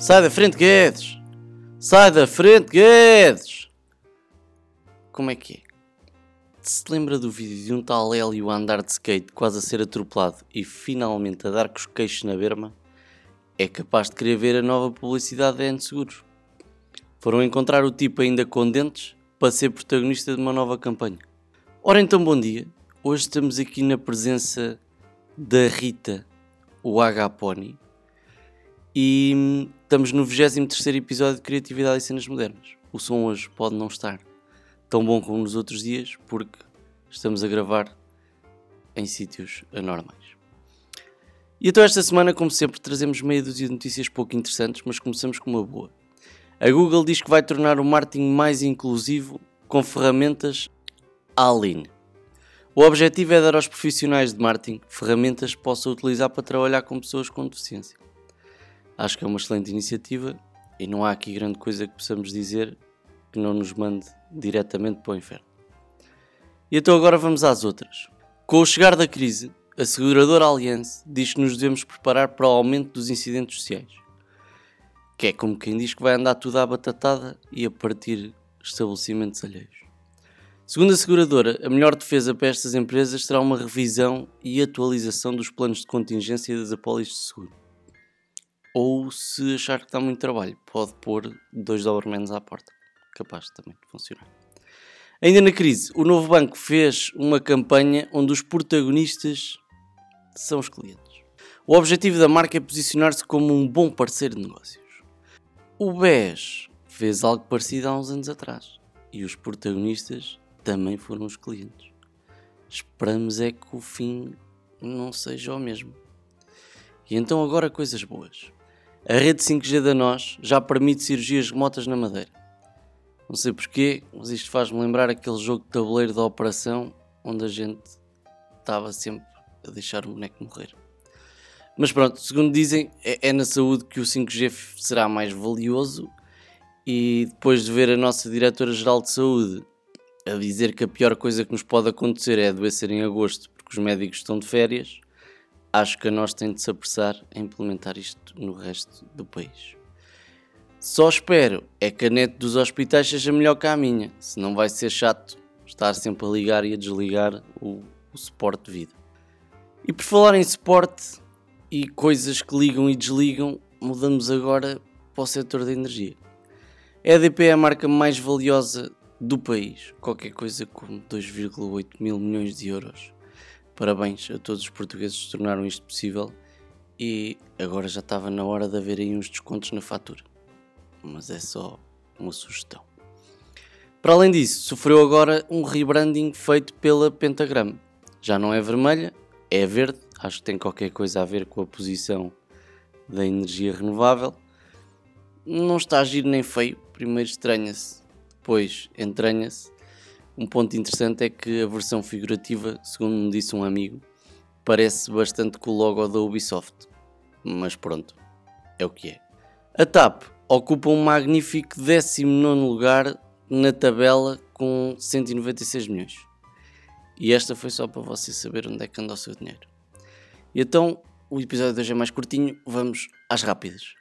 Sai da frente, Guedes! Sai da frente, Guedes! Como é que é? Se lembra do vídeo de um tal Hélio a andar de skate quase a ser atropelado e finalmente a dar com os queixos na berma? É capaz de querer ver a nova publicidade da N Seguros. Foram encontrar o tipo ainda com dentes para ser protagonista de uma nova campanha. Ora então, bom dia. Hoje estamos aqui na presença da Rita, o H-Pony, e estamos no 23 episódio de Criatividade e Cenas Modernas. O som hoje pode não estar tão bom como nos outros dias, porque estamos a gravar em sítios anormais. E então, esta semana, como sempre, trazemos meia dúzia de notícias pouco interessantes, mas começamos com uma boa. A Google diz que vai tornar o marketing mais inclusivo com ferramentas Aline. O objetivo é dar aos profissionais de marketing ferramentas que possam utilizar para trabalhar com pessoas com deficiência. Acho que é uma excelente iniciativa e não há aqui grande coisa que possamos dizer que não nos mande diretamente para o inferno. E então agora vamos às outras. Com o chegar da crise, a seguradora Allianz diz que nos devemos preparar para o aumento dos incidentes sociais. Que é como quem diz que vai andar tudo à batatada e a partir estabelecimentos alheios. Segundo a seguradora, a melhor defesa para estas empresas será uma revisão e atualização dos planos de contingência das apólices de seguro ou se achar que dá muito trabalho, pode pôr dois Dobermans à porta. Capaz também de funcionar. Ainda na crise, o novo banco fez uma campanha onde os protagonistas são os clientes. O objetivo da marca é posicionar-se como um bom parceiro de negócios. O BES fez algo parecido há uns anos atrás e os protagonistas também foram os clientes. Esperamos é que o fim não seja o mesmo. E então agora coisas boas. A rede 5G da NOS já permite cirurgias remotas na Madeira. Não sei porquê, mas isto faz-me lembrar aquele jogo de tabuleiro da operação onde a gente estava sempre a deixar o boneco morrer. Mas pronto, segundo dizem, é, é na saúde que o 5G será mais valioso e depois de ver a nossa Diretora-Geral de Saúde a dizer que a pior coisa que nos pode acontecer é adoecer em agosto porque os médicos estão de férias, acho que a nós tem de se apressar a implementar isto no resto do país. Só espero é que a net dos hospitais seja melhor que a minha, senão vai ser chato estar sempre a ligar e a desligar o, o suporte de vida. E por falar em suporte e coisas que ligam e desligam, mudamos agora para o setor da energia. A EDP é a marca mais valiosa do país, qualquer coisa como 2,8 mil milhões de euros Parabéns a todos os portugueses que tornaram isto possível e agora já estava na hora de haver aí uns descontos na fatura. Mas é só uma sugestão. Para além disso, sofreu agora um rebranding feito pela Pentagram. Já não é vermelha, é verde. Acho que tem qualquer coisa a ver com a posição da energia renovável. Não está a giro nem feio. Primeiro estranha-se, depois entranha-se. Um ponto interessante é que a versão figurativa, segundo me disse um amigo, parece bastante com o logo da Ubisoft. Mas pronto, é o que é. A TAP ocupa um magnífico 19 lugar na tabela com 196 milhões. E esta foi só para você saber onde é que anda o seu dinheiro. E então, o episódio de hoje é mais curtinho, vamos às rápidas.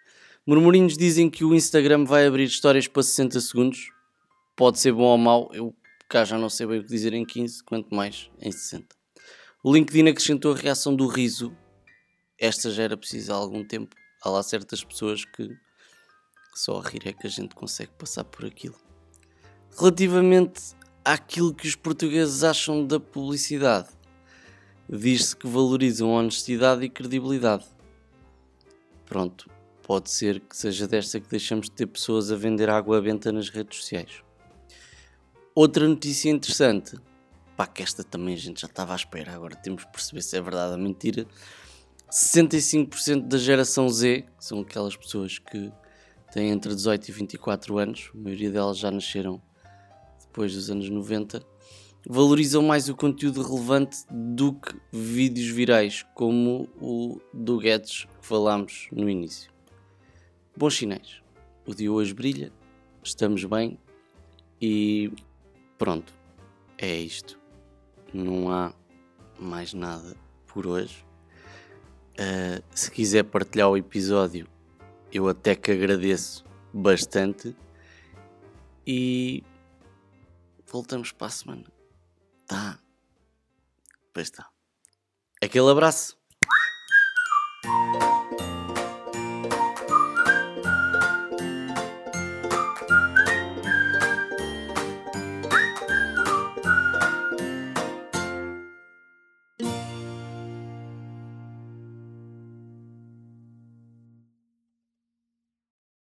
Murmurinhos dizem que o Instagram vai abrir histórias para 60 segundos. Pode ser bom ou mau, eu cá já não sei bem o que dizer em 15, quanto mais em 60. O LinkedIn acrescentou a reação do riso. Esta já era precisa há algum tempo. Há lá certas pessoas que só a rir é que a gente consegue passar por aquilo. Relativamente àquilo que os portugueses acham da publicidade, diz-se que valorizam honestidade e credibilidade. Pronto, pode ser que seja desta que deixamos de ter pessoas a vender água benta nas redes sociais. Outra notícia interessante, pá, que esta também a gente já estava à espera, agora temos que perceber se é verdade ou mentira. 65% da geração Z, que são aquelas pessoas que têm entre 18 e 24 anos, a maioria delas já nasceram depois dos anos 90, valorizam mais o conteúdo relevante do que vídeos virais, como o do Guedes que falámos no início. Bons sinais. O dia hoje brilha, estamos bem e Pronto, é isto. Não há mais nada por hoje. Uh, se quiser partilhar o episódio, Eu até que agradeço bastante. E voltamos para a semana. Tá. Pois está. Aquele abraço.